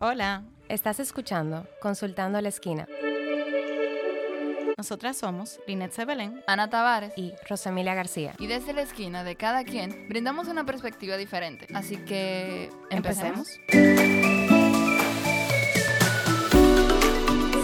Hola, Estás escuchando Consultando a la Esquina nosotras somos Linet Sebelén. Ana Tavares. y Rosemilia García. Y desde la esquina de cada quien brindamos una perspectiva diferente. Así que empecemos.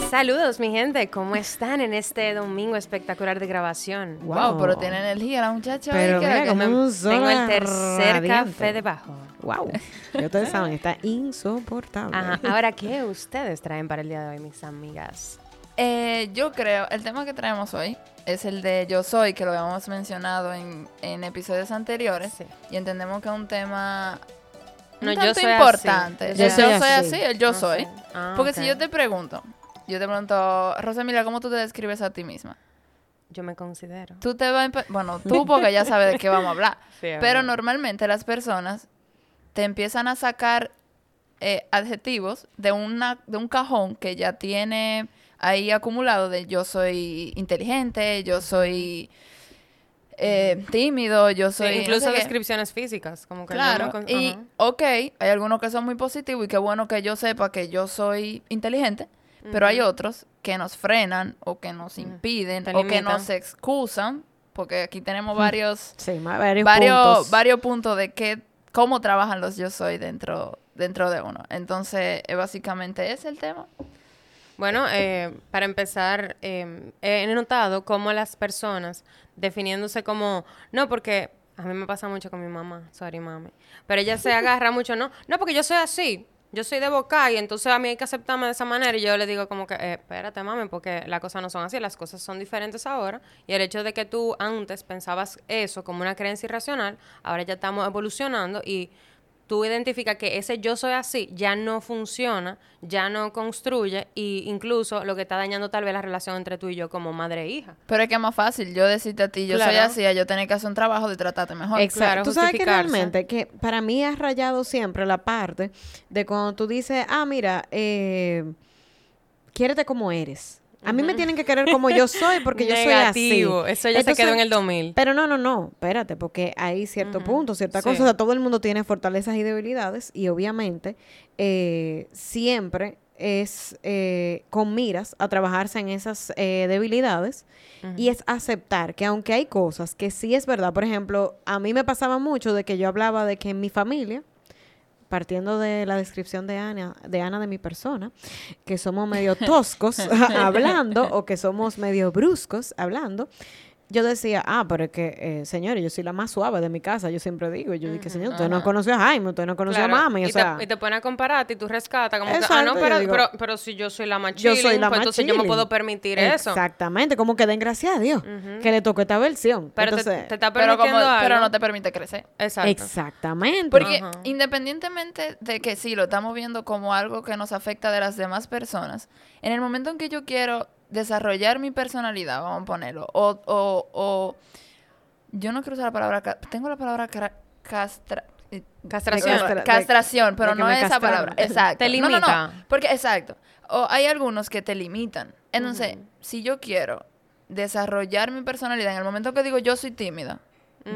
Saludos, mi gente. ¿Cómo están en este domingo espectacular de grabación? Wow, pero tiene energía la muchacha. Pero mira que- cómo- Tengo, el tercer radiante. café debajo. Wow. Ya ustedes saben, está insoportable. Ajá. Ahora, ¿qué ustedes traen para el día de hoy, mis amigas? Eh, yo creo, el tema que traemos hoy es el de Yo Soy, que lo habíamos mencionado en, en episodios anteriores. Sí. Y entendemos que es un tema un No, yo tanto así. importante. Yo soy yo soy así. así, el yo No soy. Ah, Porque si yo te pregunto, yo te pregunto, Rosa Mira, ¿cómo tú te describes a ti misma? Yo me considero. Tú te vas Bueno, tú porque ya sabes de qué vamos a hablar. Sí, Pero normalmente las personas te empiezan a sacar eh, adjetivos de, una, de un cajón que ya tiene ahí acumulado de yo soy inteligente, yo soy eh, tímido, yo Sí, soy... no incluso qué. descripciones físicas, como que Claro, con- y ajá. ok, hay algunos que son muy positivos y qué bueno que yo sepa que yo soy inteligente, pero hay otros que nos frenan o que nos impiden o que nos excusan, porque aquí tenemos varios Sí, varios, varios, puntos. varios puntos de que, cómo trabajan los yo soy dentro, dentro de uno. Entonces, eh, básicamente ese es el tema. Bueno, eh, para empezar, eh, he notado cómo las personas definiéndose como, no, porque a mí me pasa mucho con mi mamá, sorry mami, pero ella se agarra mucho, no, no, porque yo soy así, yo soy de boca y entonces a mí hay que aceptarme de esa manera y yo le digo como que, eh, espérate mami, porque las cosas no son así, las cosas son diferentes ahora y el hecho de que tú antes pensabas eso como una creencia irracional, ahora ya estamos evolucionando y tú identificas que ese yo soy así ya no funciona, ya no construye y incluso lo que está dañando tal vez la relación entre tú y yo como madre e hija. Pero es que es más fácil yo decirte a ti, yo soy así, a yo tener que hacer un trabajo de tratarte mejor. Exacto. tú sabes que realmente, que para mí has rayado siempre la parte de cuando tú dices, ah, mira, eh, quiérete como eres. A mí me tienen que querer como yo soy porque yo soy así. eso ya se Entonces, quedó en el 2000. Pero no, no, no, espérate, porque hay cierto punto, cierta Sí. cosa. O sea, todo el mundo tiene fortalezas y debilidades y obviamente eh, siempre es eh, con miras a trabajarse en esas eh, debilidades y es aceptar que aunque hay cosas que sí es verdad, por ejemplo, a mí me pasaba mucho de que yo hablaba de que en mi familia, partiendo de la descripción de Ana, de Ana de mi persona, que somos medio toscos hablando o que somos medio bruscos hablando, yo decía, ah, pero es que, eh, señores, yo soy la más suave de mi casa, yo siempre digo, yo dije, señor, usted no conoció a Jaime, usted no conoció Claro, a mami, o y, sea... te, y te pone a compararte y tú rescatas como que, ah, no, pero, digo, pero, pero si yo soy la más yo soy chilling, la pues más entonces yo me chilling. puedo permitir eso. Exactamente, como que den gracias a Dios que le tocó esta versión. Pero te- Entonces, te, está pero, como, algo. pero no te permite crecer. Exacto. Exactamente. Porque independientemente de que sí, lo estamos viendo como algo que nos afecta de las demás personas, en el momento en que yo quiero desarrollar mi personalidad, vamos a ponerlo, o, o, o yo no quiero usar la palabra, tengo la palabra castra, eh, Castración. de- castración, pero de no es esa palabra. Exacto. Te No, no, no, limita. porque exacto. O hay algunos que te limitan. Entonces, si yo quiero desarrollar mi personalidad en el momento que digo yo soy tímida,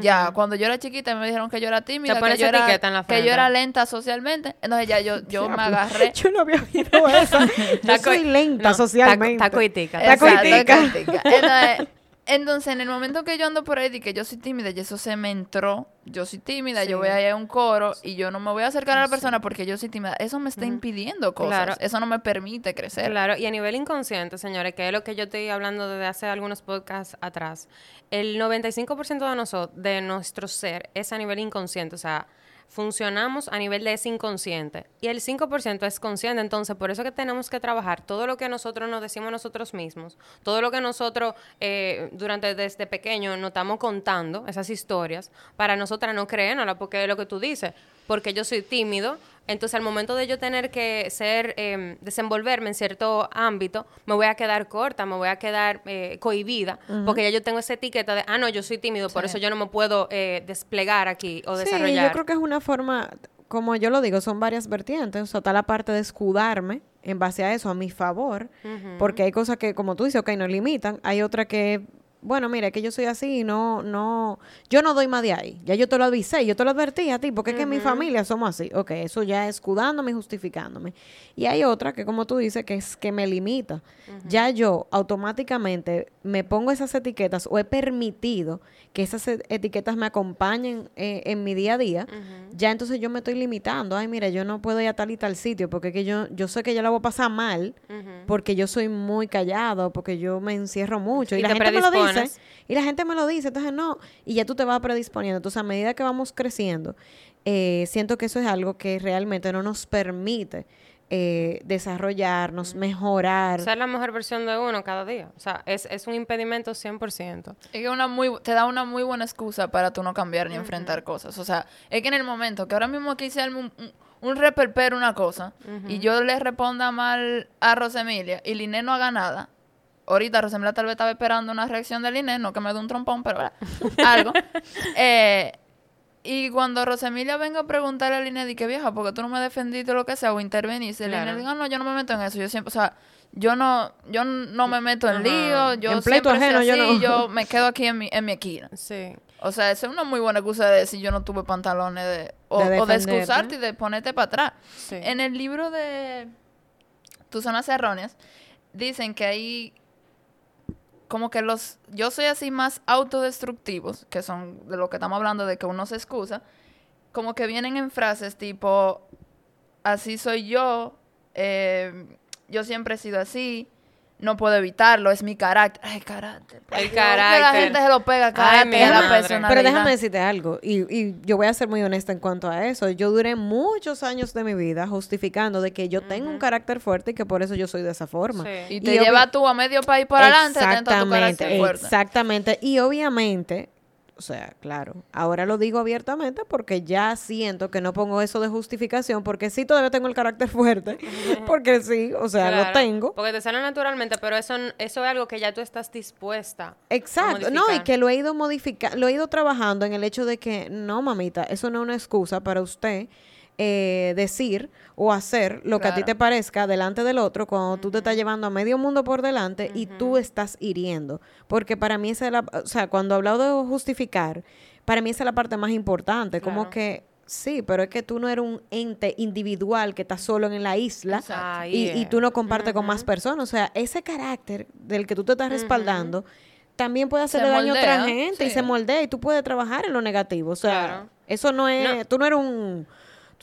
ya cuando yo era chiquita me dijeron que yo era tímida, Te que pones yo, era, etiqueta en la que yo era lenta socialmente, entonces ya yo, yo me agarré. Yo no había oído eso. yo soy lenta no, socialmente. taco- taco y tica. Taco y Exacto, tica. taco y tica. Entonces, entonces, en el momento que yo ando por ahí y que yo soy tímida, y eso se me entró, yo soy tímida, yo voy a ir a un coro y yo no me voy a acercar a la persona porque yo soy tímida, eso me está impidiendo cosas, Claro. eso no me permite crecer. Claro, y a nivel inconsciente, señores, que es lo que yo estoy hablando desde hace algunos podcasts atrás, el 95% de, nosotros, de nuestro ser es a nivel inconsciente, o sea, funcionamos a nivel de ese inconsciente. Y el 5% es consciente, entonces por eso que tenemos que trabajar todo lo que nosotros nos decimos nosotros mismos, todo lo que nosotros eh, durante desde pequeño nos estamos contando, esas historias, para nosotras no creérnosla, porque es lo que tú dices, porque yo soy tímido, entonces al momento de yo tener que ser, eh, desenvolverme en cierto ámbito, me voy a quedar corta, me voy a quedar eh, cohibida, porque ya yo tengo esa etiqueta de, ah, no, yo soy tímido, por eso yo no me puedo eh, desplegar aquí o Sí, desarrollar. yo creo que es una forma, como yo lo digo, son varias vertientes. O sea, está la parte de escudarme en base a eso, a mi favor, porque hay cosas que, como tú dices, ok, nos limitan. Hay otra que bueno, mira, que yo soy así y no, no, yo no doy más de ahí. Ya yo te lo avisé, yo te lo advertí a ti, porque es que en mi familia somos así. Ok, eso ya escudándome y justificándome. Y hay otra que, como tú dices, que es que me limita. Ya yo automáticamente me pongo esas etiquetas o he permitido que esas e- etiquetas me acompañen eh, en mi día a día. Ya entonces yo me estoy limitando. Ay, mira, yo no puedo ir a tal y tal sitio porque es que yo, yo sé que yo la voy a pasar mal porque yo soy muy callado, porque yo me encierro mucho. Y, Y la te gente me lo dice. Y la gente me lo dice. Entonces, no. Y ya tú te vas predisponiendo. Entonces, a medida que vamos creciendo, eh, siento que eso es algo que realmente no nos permite eh, desarrollarnos, mejorar. Ser la mejor versión de uno cada día. O sea, es, es un impedimento 100%. Es que una muy, te da una muy buena excusa para tú no cambiar ni enfrentar cosas. O sea, es que en el momento que ahora mismo aquí se un, un, un reperpero una cosa y yo le responda mal a Rosemilia y Liné no haga nada, ahorita Rosemilia tal vez estaba esperando una reacción de Liné, no que me dé un trompón, pero ¿verdad? algo. Eh, y cuando Rosemilia venga a preguntarle a Liné, di que vieja, porque tú no me defendiste o lo que sea, o interveniste, Claro. Liné diga, no, yo no me meto en eso, yo siempre, o sea, yo no, yo no me meto en lío, yo En pleito siempre soy ajeno, yo así, no. yo me quedo aquí en mi, en mi esquina. Sí. O sea, esa es una muy buena excusa de decir yo no tuve pantalones de, o, De o de excusarte y de ponerte para atrás. Sí. En el libro de Tus zonas erróneas, dicen que hay como que los, yo soy así más autodestructivos, que son de lo que estamos hablando, de que uno se excusa, como que vienen en frases tipo, así soy yo, eh, yo siempre he sido así, no puedo evitarlo, es mi carácter. Ay, carácter. El Dios, que la carácter. gente se lo pega Ay, carácter mi a la personalidad. Pero déjame decirte algo, y, y yo voy a ser muy honesta en cuanto a eso. Yo duré muchos años de mi vida justificando de que yo tengo un carácter fuerte y que por eso yo soy de esa forma. Sí. Y te Y lleva tú a medio país por adelante, atento a tu Exactamente, carácter fuerte. exactamente. Y obviamente, o sea, claro, ahora lo digo abiertamente porque ya siento que no pongo eso de justificación porque sí todavía tengo el carácter fuerte, porque sí, o sea, lo tengo. Porque te sale naturalmente, pero eso, eso es algo que ya tú estás dispuesta. a Exacto, no, y que lo he ido modificando, lo he ido trabajando en el hecho de que, no, mamita, eso no es una excusa para usted eh, decir o hacer lo que a ti te parezca delante del otro cuando tú te estás llevando a medio mundo por delante y tú estás hiriendo. Porque para mí esa es la, o sea, cuando hablo de justificar, para mí esa es la parte más importante, como que... Sí, pero es que tú no eres un ente individual que está solo en la isla. Ahí y, tú no compartes con más personas. O sea, ese carácter del que tú te estás respaldando también puede hacerle daño a otra gente y se moldea y tú puedes trabajar en lo negativo. O sea, Claro. eso no es, No. tú no eres un,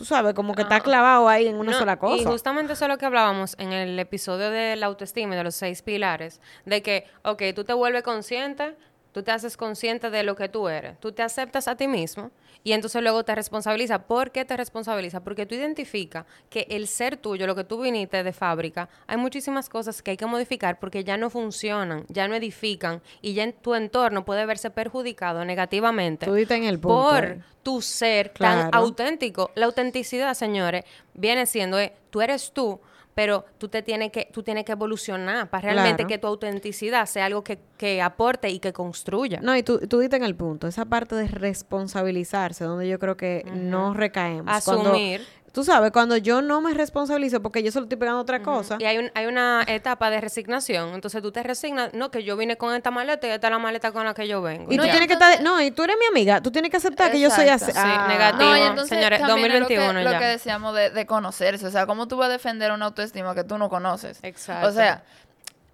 tú sabes, como que está clavado ahí en una No, sola cosa. Y justamente eso es lo que hablábamos en el episodio de la autoestima y de los seis pilares, de que, ok, tú te vuelves consciente, tú te haces consciente de lo que tú eres, tú te aceptas a ti mismo y entonces luego te responsabiliza. ¿Por qué te responsabiliza? Porque tú identificas que el ser tuyo, lo que tú viniste de fábrica, hay muchísimas cosas que hay que modificar porque ya no funcionan, ya no edifican y ya en tu entorno puede verse perjudicado negativamente Tú en el punto. por tu ser tan auténtico. La autenticidad, señores, viene siendo, eh, tú eres tú, pero tú te tienes que, tú tienes que evolucionar para realmente Claro. que tu autenticidad sea algo que, que aporte y que construya. No, y tú, tú diste en el punto, esa parte de responsabilizarse, donde yo creo que no recaemos. Cuando- Asumir. Tú sabes, cuando yo no me responsabilizo porque yo solo estoy pegando otra cosa, Y hay, un- hay una etapa de resignación. Entonces tú te resignas, no, que yo vine con esta maleta y esta es la maleta con la que yo vengo. y tú No, y tienes que estar, no, y tú eres mi amiga, tú tienes que aceptar que yo soy así. Sí, Ah. negativo. No, y entonces señores, también es 2021 lo que, ya. lo que decíamos de, de conocerse. O sea, ¿cómo tú vas a defender una autoestima que tú no conoces? Exacto. O sea,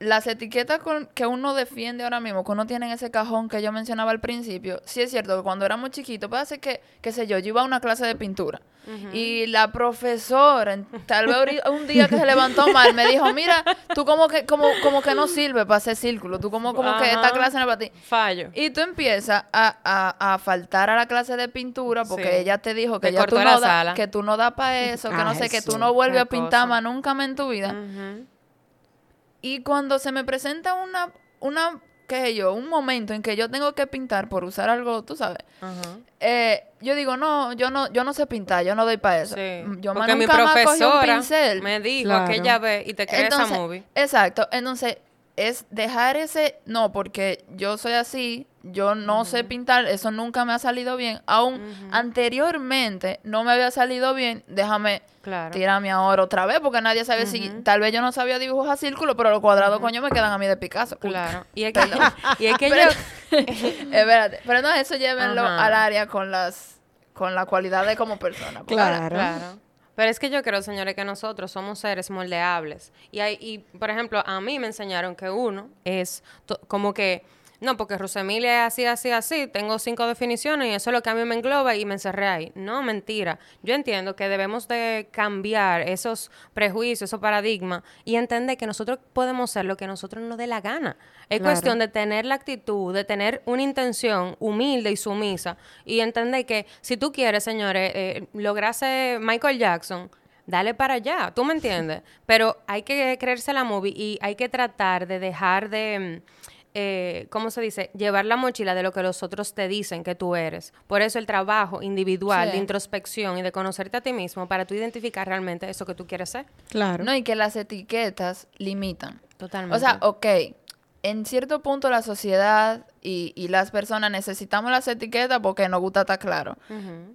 las etiquetas con- que uno defiende ahora mismo, que uno tiene en ese cajón que yo mencionaba al principio, sí es cierto que cuando éramos chiquitos, puede ser que, qué sé yo, yo iba a una clase de pintura y la profesora, en- tal vez un día que se levantó mal, me dijo, mira, tú como que, como, como que no sirve para hacer círculo, tú como, como que esta clase no es para ti. Fallo. Y tú empiezas a, a, a faltar a la clase de pintura porque Sí. ella te dijo que Te ya tú no la da- que tú no das para eso, que no Ay, sé, que tú no vuelves a pintar cosa. más nunca más en tu vida. Y cuando se me presenta una, una, qué sé yo, un momento en que yo tengo que pintar por usar algo, tú sabes, eh, yo digo, no, yo no, yo no sé pintar, yo no doy para eso. Sí. Mm, Yo Porque mi cogí un profesora pincel. me dijo Claro. aquella vez y te crees esa movie. Exacto. Entonces, es dejar ese. No, porque yo soy así, yo no sé pintar, eso nunca me ha salido bien. Aún anteriormente no me había salido bien, déjame Claro. tirarme ahora otra vez, porque nadie sabe si, tal vez yo no sabía dibujar círculos, pero los cuadrados, coño, me quedan a mí de Picasso. Uy, Claro. Y es que, y es que Pero- yo... Espérate, pero no, eso llévenlo al área con las, con la cualidad de como persona. ahora- Claro. Claro. Pero es que yo creo, señores, que nosotros somos seres moldeables. Y, hay, y por ejemplo, a mí me enseñaron que uno es como que, no, porque Rusemilia es así, así, así, tengo cinco definiciones y eso es lo que a mí me engloba y me encerré ahí. No, mentira. Yo entiendo que debemos de cambiar esos prejuicios, esos paradigmas y entender que nosotros podemos ser lo que a nosotros nos dé la gana. Es Claro. cuestión de tener la actitud, de tener una intención humilde y sumisa y entender que si tú quieres, señores, eh, lograr ser Michael Jackson, dale para allá, ¿tú me entiendes? Pero hay que creerse la movie y hay que tratar de dejar de, mm, eh, ¿cómo se dice? Llevar la mochila de lo que los otros te dicen que tú eres. Por eso el trabajo individual Sí. de introspección y de conocerte a ti mismo para tú identificar realmente eso que tú quieres ser. Claro. No, y que las etiquetas limitan. Totalmente. O sea, ok, en cierto punto la sociedad y, y las personas necesitamos las etiquetas porque nos gusta estar claro.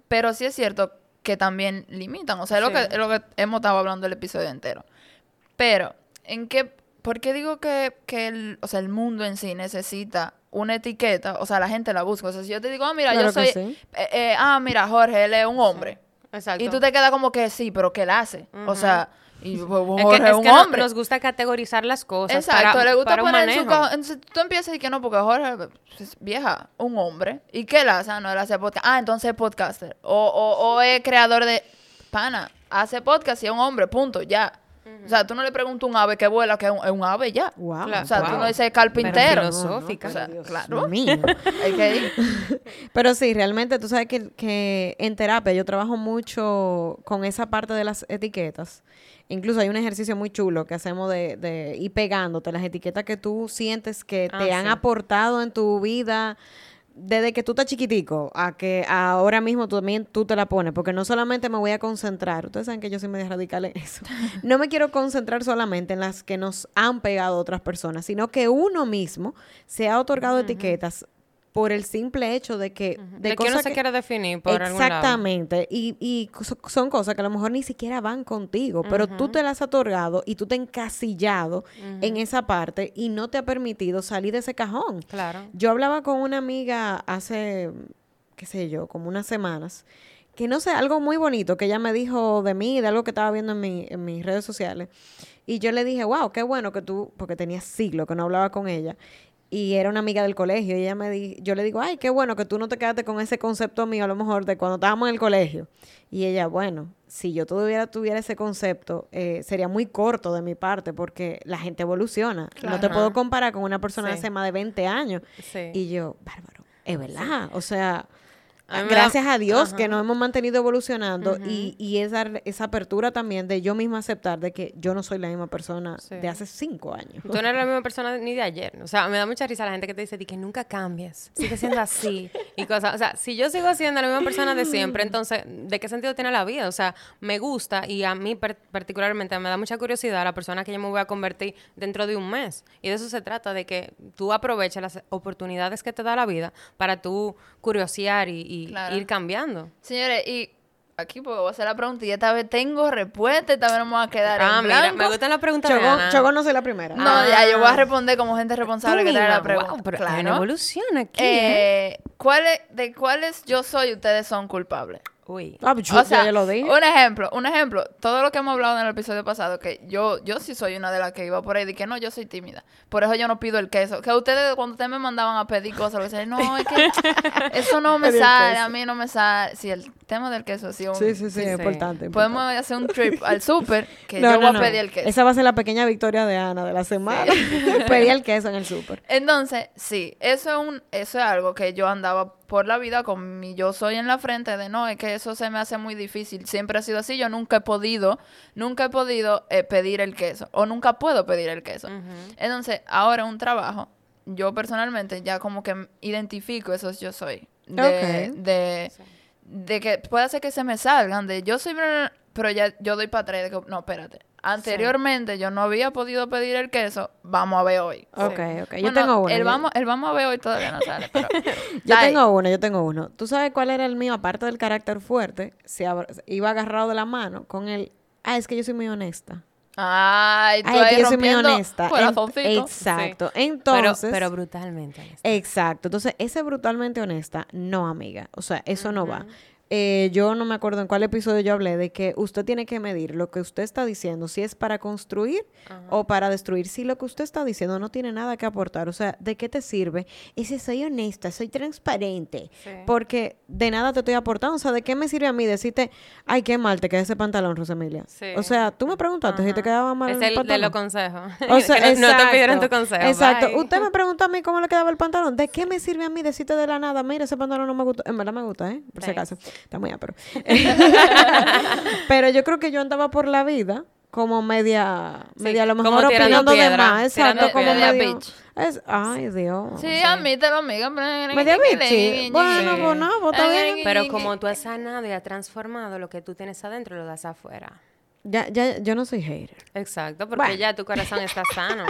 Pero sí es cierto que también limitan. O sea, es lo, que, es lo que hemos estado hablando el episodio entero. Pero, ¿en qué? ¿Por qué digo que, que el, o sea, el mundo en sí necesita una etiqueta? O sea, la gente la busca. O sea, si yo te digo, ah, mira, Claro yo soy... sí. eh, eh, ah, mira, Jorge, él es un hombre. Exacto. Y tú te quedas como que sí, pero ¿qué él hace? O sea, y pues, Jorge Es que, es un que hombre. nos gusta categorizar las cosas. Exacto, para, le gusta para un poner en su cajón. Entonces tú empiezas a decir que no, porque Jorge es vieja, un hombre. ¿Y qué él hace? Ah, no, él hace podcast. Ah, entonces es podcaster. O, o, o es creador de. Pana, hace podcast y es un hombre, punto, ya. O sea, tú no le preguntas a un ave que vuela, que es un, es un ave, ya. Wow. Claro. O sea, tú Wow. no dices carpintero. Pero filosófica. O sea, Dios claro. mío. Hay que ir. Pero sí, realmente tú sabes que, que en terapia yo trabajo mucho con esa parte de las etiquetas. Incluso hay un ejercicio muy chulo que hacemos de, de ir pegándote las etiquetas que tú sientes que Ah, te han sí. aportado en tu vida desde que tú estás chiquitico a que ahora mismo tú también tú te la pones. Porque no solamente me voy a concentrar, ustedes saben que yo soy medio radical en eso. No me quiero concentrar solamente en las que nos han pegado otras personas, sino que uno mismo se ha otorgado etiquetas por el simple hecho de que... De, que uno cosas se quiere definir por algún lado. Exactamente. Y, y so- son cosas que a lo mejor ni siquiera van contigo, pero tú te las has otorgado y tú te has encasillado en esa parte y no te ha permitido salir de ese cajón. Claro. Yo hablaba con una amiga hace, qué sé yo, como unas semanas, que no sé, algo muy bonito que ella me dijo de mí, de algo que estaba viendo en, mi, en mis redes sociales. Y yo le dije, wow, qué bueno que tú, porque tenía siglo que no hablaba con ella. Y era una amiga del colegio. Y ella me di, yo le digo, ay, qué bueno que tú no te quedaste con ese concepto mío, a lo mejor, de cuando estábamos en el colegio. Y ella, bueno, si yo todavía tuviera ese concepto, eh, sería muy corto de mi parte, porque la gente evoluciona. No te puedo comparar con una persona de hace más de 20 años. Sí. Y yo, bárbaro, es verdad. O sea, gracias a Dios Ajá. que nos hemos mantenido evolucionando y, y esa, esa apertura también de yo misma aceptar de que yo no soy la misma persona Sí. de hace cinco años. Tú no eres la misma persona ni de ayer. O sea, me da mucha risa la gente que te dice "Di que nunca cambies, sigue siendo así y cosas. O sea, si yo sigo siendo la misma persona de siempre, entonces, ¿de qué sentido tiene la vida? O sea, me gusta y a mí particularmente me da mucha curiosidad la persona que yo me voy a convertir dentro de un mes. Y de eso se trata, de que tú aproveches las oportunidades que te da la vida para tú curiosear y, y Claro. ir cambiando. Señores, y aquí pues voy a hacer la pregunta y esta vez tengo respuesta, esta vez no me voy a quedar Ah, en mira, blanco. me gustan las preguntas Ana. Chogo no soy la primera. No, ya, yo voy a Ah. responder como gente responsable que trae la pregunta. wow, pero claro. hay una evolución aquí, ¿eh? Eh, ¿cuáles- ¿De cuáles yo soy ustedes son culpables? Uy. Ah, yo, o sea, ya lo dije. un ejemplo, un ejemplo, todo lo que hemos hablado en el episodio pasado, que yo, yo sí soy una de las que iba por ahí, de que no, yo soy tímida. Por eso yo no pido el queso. Que ustedes, cuando ustedes me mandaban a pedir cosas, lo decían, no, es que eso no me sale, a mí no me sale. Sí, el tema del queso, sí. un- Sí, sí, sí, es sí. importante. Podemos importante. hacer un trip al súper, que No, yo no, voy no. a pedir el queso. Esa va a ser la pequeña victoria de Ana de la semana. Pedí el queso en el súper. Entonces, sí, eso es un, eso es algo que yo andaba por la vida con mi yo soy en la frente de no, es que eso se me hace muy difícil. Siempre ha sido así, yo nunca he podido, nunca he podido eh, pedir el queso, o nunca puedo pedir el queso. Entonces, ahora un trabajo, yo personalmente ya como que identifico esos yo soy. De, de, de que puede ser que se me salgan, de yo soy, pero ya yo doy para atrás, de que, no, espérate. Anteriormente yo no había podido pedir el queso, vamos a ver hoy. Ok, ok. Yo Bueno, tengo uno. El yo- vamos, el vamos a ver hoy todavía no sale, pero... Yo tengo uno, yo tengo uno. ¿Tú sabes cuál era el mío? Aparte del carácter fuerte, se abra- iba agarrado de la mano con el... Ah, es que yo soy muy honesta. Ay, tú Ay, ahí que yo soy muy honesta. En- exacto. Entonces... pero brutalmente. honesta. Exacto. Entonces, ese brutalmente honesta, no, amiga. O sea, eso no va. Eh, yo no me acuerdo en cuál episodio yo hablé de que usted tiene que medir lo que usted está diciendo, si es para construir o para destruir. Si lo que usted está diciendo no tiene nada que aportar, o sea, ¿de qué te sirve? Ese soy honesta, soy transparente, Sí. porque de nada te estoy aportando. O sea, ¿de qué me sirve a mí decirte, ay, qué mal te queda ese pantalón, Rosemilia? Sí. O sea, tú me preguntaste si te quedaba mal Es el el de pantalón. los consejos. O sea, no, no te pidieron tu consejo. Exacto. bye. Usted me preguntó a mí cómo le quedaba el pantalón. ¿De qué me sirve a mí decirte de la nada? Mira, ese pantalón no me gusta. En verdad me gusta, ¿eh? Por si acaso. Está muy pero. Pero yo creo que yo andaba por la vida como media, Sí, media a lo mejor opinando de más. Exacto, tirando como medio... bitch. Es, ay, Dios. Sí, admítelo, amiga. Media bichi. Bueno, pues no, pues está bien. Pero como tú has sanado y has transformado lo que tú tienes adentro, lo das afuera. Ya, ya, yo no soy hater. Exacto, porque Bueno. ya tu corazón está sano.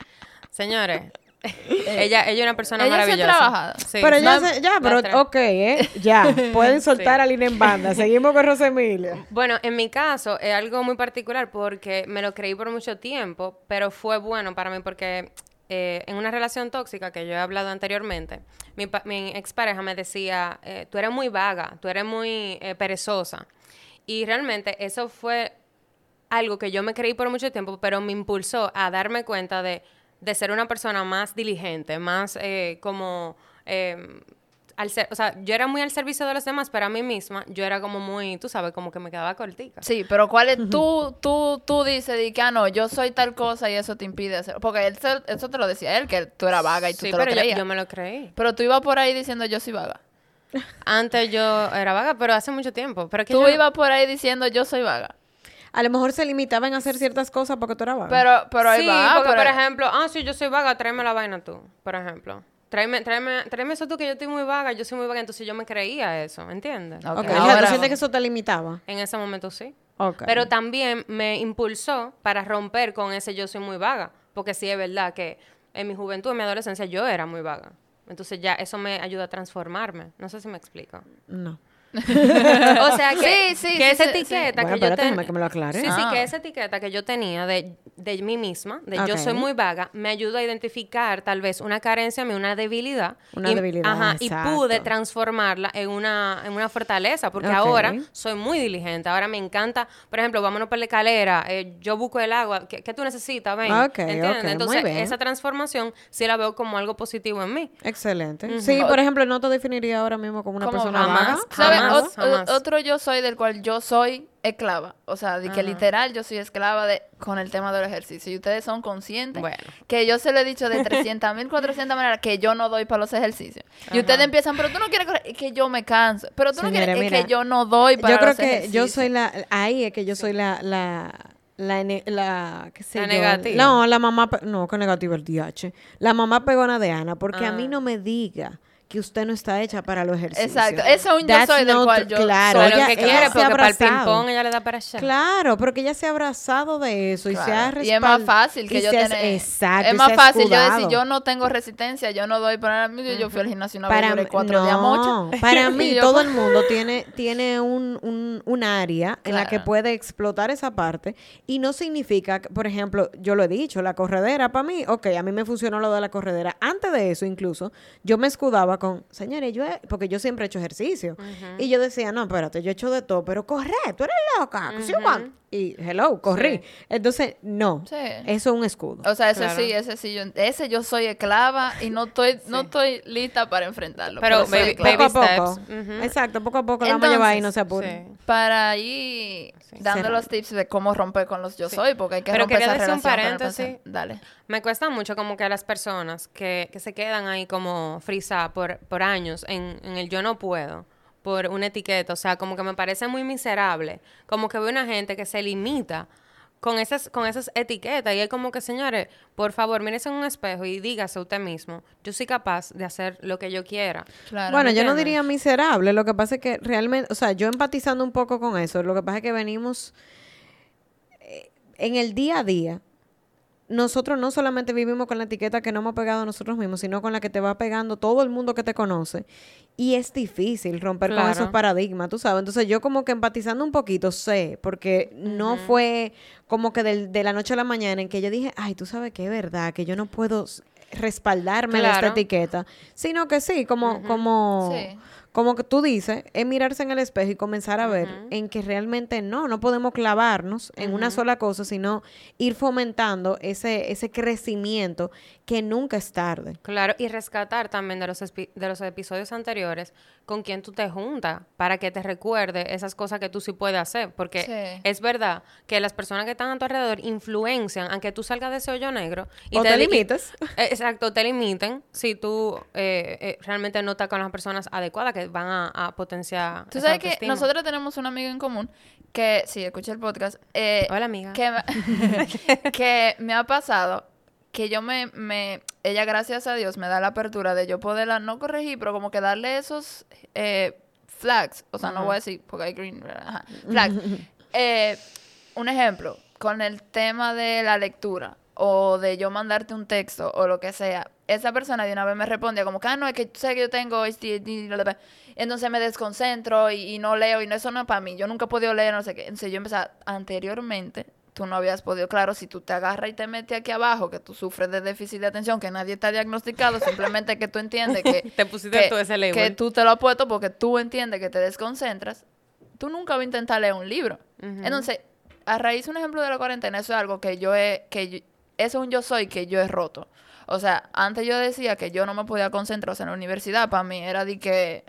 Señores, ella, ella es una persona Ella sí maravillosa. trabajada. Sí, pero sí. ya, No, se- ya, pero tres. ok, ¿eh? Ya. Pueden soltar a Lina en banda. Seguimos con Rosemilia. Bueno, en mi caso es algo muy particular porque me lo creí por mucho tiempo, pero fue bueno para mí porque eh, en una relación tóxica que yo he hablado anteriormente, mi, pa- mi expareja me decía, eh, tú eres muy vaga, tú eres muy eh, perezosa. Y realmente eso fue algo que yo me creí por mucho tiempo, pero me impulsó a darme cuenta de, de ser una persona más diligente, más eh, como... eh, al ser, o sea, yo era muy al servicio de los demás, pero a mí misma yo era como muy, tú sabes, como que me quedaba cortica. Sí, pero ¿cuál es tú, tú, tú dices de que, ah, no, yo soy tal cosa y eso te impide hacer? Porque él eso te lo decía él, que tú eras vaga y tú sí, te pero lo yo, creías. yo me lo creí. Pero tú ibas por ahí diciendo yo soy vaga. Antes yo era vaga, pero hace mucho tiempo. Pero Tú yo- ibas por ahí diciendo yo soy vaga. A lo mejor se limitaba en hacer ciertas cosas porque tú eras vaga. Pero, pero ahí sí, va. porque pero- por ejemplo, ah, sí, yo soy vaga, tráeme la vaina tú, por ejemplo. Tráeme, tráeme, tráeme eso tú que yo estoy muy vaga, yo soy muy vaga, entonces yo me creía eso, ¿entiendes? Ok, Ok, o sea, ahora- ¿tú sientes que eso te limitaba? En ese momento sí. Ok. Pero también me impulsó para romper con ese yo soy muy vaga. Porque sí es verdad que en mi juventud, en mi adolescencia, yo era muy vaga. Entonces ya eso me ayuda a transformarme. No sé si me explico. No. O sea que, Sí, sí, que sí, esa sí, sí. etiqueta Bueno, que yo espérate, ten- déjame que me lo aclare. Sí, sí, Ah. que esa etiqueta que yo tenía de, de mí misma, de yo soy muy vaga, me ayudó a identificar tal vez una carencia, una debilidad. Una y, debilidad, Ajá, y pude transformarla en una, en una fortaleza, porque ahora soy muy diligente. Ahora me encanta, por ejemplo, vámonos por la escalera, eh, yo busco el agua, ¿qué, qué tú necesitas? Ven. Ok, ¿entiendes? Entonces, bien. esa transformación sí la veo como algo positivo en mí. Excelente. Sí, por ejemplo, no te definiría ahora mismo como una Como persona jamás. vaga. Otro yo soy del cual yo soy esclava. O sea, de que Ajá. literal yo soy esclava de con el tema del ejercicio. Y ustedes son conscientes Bueno. que yo se lo he dicho de 300 mil, 400 maneras que yo no doy para los ejercicios. Y ustedes empiezan, pero tú no quieres correr. Es que yo me canso. Pero tú no quieres. mira, es que yo no doy para Yo creo los que yo ejercicios. soy la... Ahí es que yo soy la... la la, la, qué sé La yo? negativa. No, la mamá, no, que negativa el DH. La mamá pegona de Ana, porque a mí Ah. no me diga que usted no está hecha para los ejercicios. Exacto. Ese es un yo soy del cual yo Claro, soy. Ella- que quiere, porque para el ping-pong ella le da para allá. Claro, porque ella se ha abrazado de eso y se ha Claro. Y es más fácil que yo tener. Exacto. Es más fácil yo decir, yo no tengo resistencia, yo no doy para mí. Yo fui al gimnasio una vez, para mí- cuatro días no, mocha. para Y mí yo, todo el mundo tiene tiene un, un, un área en la que puede explotar esa parte y no significa, que, por ejemplo, yo lo he dicho, la corredera para mí, ok, a mí me funcionó lo de la corredera. Antes de eso incluso, yo me escudaba con, señores, yo he- porque yo siempre he hecho ejercicio. Y yo decía, no, espérate, yo he hecho de todo, pero corre, tú eres loca, cuánto". Y hello, corrí. Entonces, no, Sí. eso es un escudo. O sea, ese Claro. sí, ese sí, yo, ese yo soy esclava y no estoy, no estoy lista para enfrentarlo. Pero baby- esclava. poco a baby poco. Exacto, poco a poco la vamos a llevar y no Entonces, se apure. Sí. Para ir dando Será. los tips de cómo romper con los yo soy, porque hay que Pero romper quería esa decir un paréntesis. Dale. Me cuesta mucho como que a las personas que, que se quedan ahí como frisadas por, por años en, en el yo no puedo, por una etiqueta, o sea, como que me parece muy miserable, como que veo una gente que se limita con esas, con esas etiquetas y es como que, señores, por favor, mírese en un espejo y dígase usted mismo, yo soy capaz de hacer lo que yo quiera. Claro. Bueno, yo no diría miserable, lo que pasa es que realmente, o sea, yo empatizando un poco con eso, lo que pasa es que venimos, eh, en el día a día, nosotros no solamente vivimos con la etiqueta que no hemos pegado nosotros mismos, sino con la que te va pegando todo el mundo que te conoce. Y es difícil romper con esos Claro. paradigmas, tú sabes. Entonces yo como que empatizando un poquito sé, porque no fue como que del- de la noche a la mañana en que yo dije, ay, tú sabes que es verdad, que yo no puedo respaldarme de esta Claro. etiqueta, sino que sí, como, como, Sí. Como que tú dices, es mirarse en el espejo y comenzar a ver en que realmente no, no podemos clavarnos en una sola cosa, sino ir fomentando ese, ese crecimiento que nunca es tarde. Claro, y rescatar también de los, espi- de los episodios anteriores con quien tú te juntas para que te recuerde esas cosas que tú sí puedes hacer. Porque Sí. es verdad que las personas que están a tu alrededor influencian, aunque tú salgas de ese hoyo negro. O te di- limites. Eh, Exacto, te limiten si tú eh, eh, realmente no estás con las personas adecuadas que van a, a potenciar. Tú sabes que nosotros tenemos un amigo en común que, sí, escucha el podcast, eh, Hola, amiga. que, me- que me ha pasado que yo me, me, ella gracias a Dios me da la apertura de yo poderla no corregir, pero como que darle esos eh, flags, o sea, no voy a decir, porque hay green, ajá, flags. Eh, un ejemplo, con el tema de la lectura o de yo mandarte un texto o lo que sea, esa persona de una vez me respondía como que, ah, no, es que sabes que yo tengo bla". entonces me desconcentro y, y no leo y no, eso no es para mí, yo nunca he podido leer, no sé qué. Entonces yo empezaba, anteriormente, tú no habías podido, claro, si tú te agarras y te metes aquí abajo, que tú sufres de déficit de atención, que nadie está diagnosticado, simplemente que tú entiendes que... Te pusiste que, tú ese label. que tú te lo has puesto porque tú entiendes que te desconcentras, tú nunca vas a intentar leer un libro. Entonces, a raíz de un ejemplo de la cuarentena, eso es algo que yo he, que yo- eso es un yo soy que yo he roto. O sea, antes yo decía que yo no me podía concentrar o sea, en la universidad, para mí era de que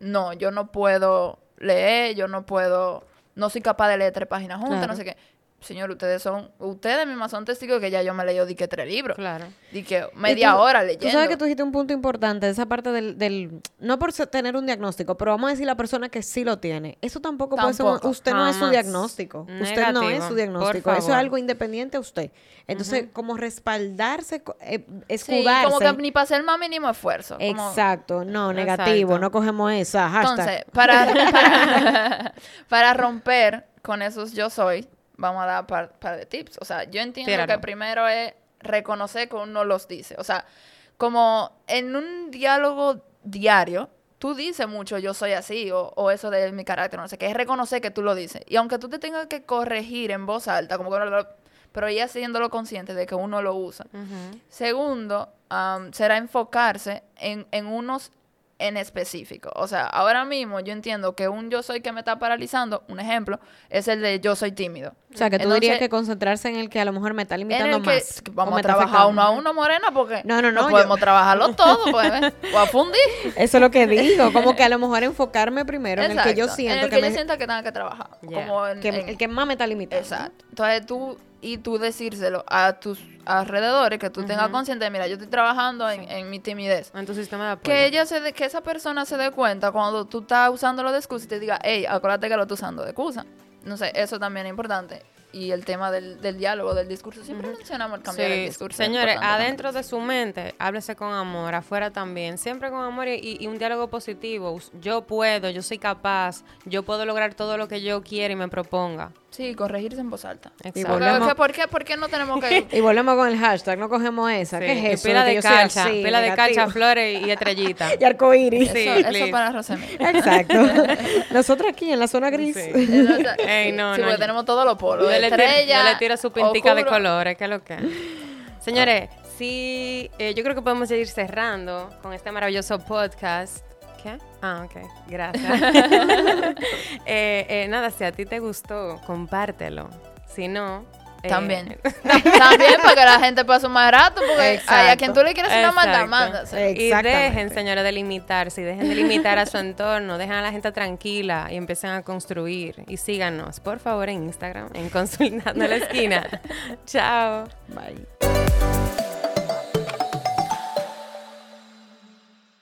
no, yo no puedo leer, yo no puedo, no soy capaz de leer tres páginas juntas, Claro. no sé qué. Señor, ustedes son, ustedes mismas son testigos que ya yo me leí di que tres libros. Claro. Di que media tú- hora leyendo. Tú sabes que tú dijiste un punto importante, esa parte del, del no por tener un diagnóstico, pero vamos a decir la persona que sí lo tiene. Eso tampoco, puede ser, usted no es su diagnóstico. Usted no es Negativo, su diagnóstico. Eso es algo independiente a usted. Entonces, como respaldarse, eh, Sí, escudarse. como que ni para hacer el más mínimo esfuerzo. como- Exacto, no, Exacto. negativo, no cogemos esa, hashtag. Entonces, para, para, para romper con esos yo soy, vamos a dar par, par de tips. O sea, yo entiendo Tíralo. que primero es reconocer que uno los dice. O sea, como en un diálogo diario, tú dices mucho yo soy así o, o eso de mi carácter, no sé qué, es reconocer que tú lo dices. Y aunque tú te tengas que corregir en voz alta, como que pero ya siéndolo consciente de que uno lo usa. Segundo, am, será enfocarse en, en unos en específico. O sea, ahora mismo yo entiendo que un yo soy que me está paralizando, un ejemplo, es el de yo soy tímido. O sea, que tú Entonces, dirías que concentrarse en el que a lo mejor me está en limitando el que, más. vamos a trabajar afectando. uno a uno, morena, porque No, no, no, podemos trabajarlo todo, pues, o a fundir. Eso es lo que digo, como que a lo mejor enfocarme primero en el que yo siento en el que, que, me- yo sienta que tenga que trabajar. Como en- que- en- el que más me está limitando. Exacto. Entonces tú, y tú decírselo a tus alrededores, que tú tengas consciente de, mira, yo estoy trabajando en, en mi timidez. En tu sistema de apoyo. Que ella se de- que esa persona se dé cuenta cuando tú estás usándolo de excusa y te diga, hey, acuérdate que lo estás usando de excusa. No sé, eso también es importante. Y el tema del, del diálogo, del discurso, siempre mencionamos el cambiar el discurso. es señores, adentro de su mente, háblese con amor, afuera también, siempre con amor y, y un diálogo positivo. Yo puedo, yo soy capaz, yo puedo lograr todo lo que yo quiera y me proponga. Sí, corregirse en voz alta. Exacto. Porque- volvemos- ¿Por qué, por qué no tenemos que...? Y volvemos con el hashtag, no cogemos esa. Sí, ¿Qué y es eso? Que de pila de calcha, flores y estrellita. Y arcoíris. Sí, eso, para Rosemary. Exacto. Nosotros aquí en la zona gris. Sí. Ey, no, sí, no, porque tenemos todos los polos. No le, tira, estrella, no le tira su pintica de colores, que es lo que. Señores, sí, eh, yo creo que podemos ir cerrando con este maravilloso podcast. ¿Qué? Ah, ok, gracias. Eh, eh, nada, si a ti te gustó, compártelo. Si no. eh, También. También para que la gente pase más rato, porque ay, a quien tú le quieres una manda, Exacto. mándase. Y dejen, señores, de limitarse, y dejen de limitar a su entorno, dejen a la gente tranquila y empiecen a construir. Y síganos, por favor, en Instagram, en Consultando la Esquina. Chao. Bye.